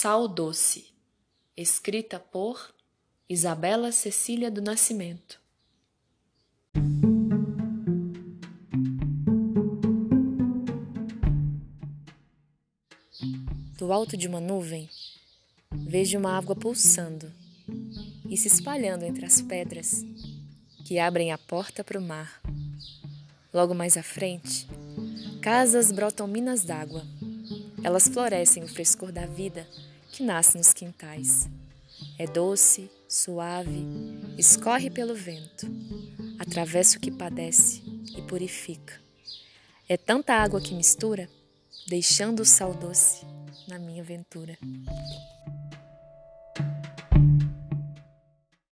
Sal Doce, escrita por Isabela Cecília do Nascimento. Do alto de uma nuvem, vejo uma água pulsando e se espalhando entre as pedras que abrem a porta para o mar. Logo mais à frente, casas brotam minas d'água elas florescem o frescor da vida que nasce nos quintais. É doce, suave, escorre pelo vento, atravessa o que padece e purifica. É tanta água que mistura, deixando o sal doce na minha ventura.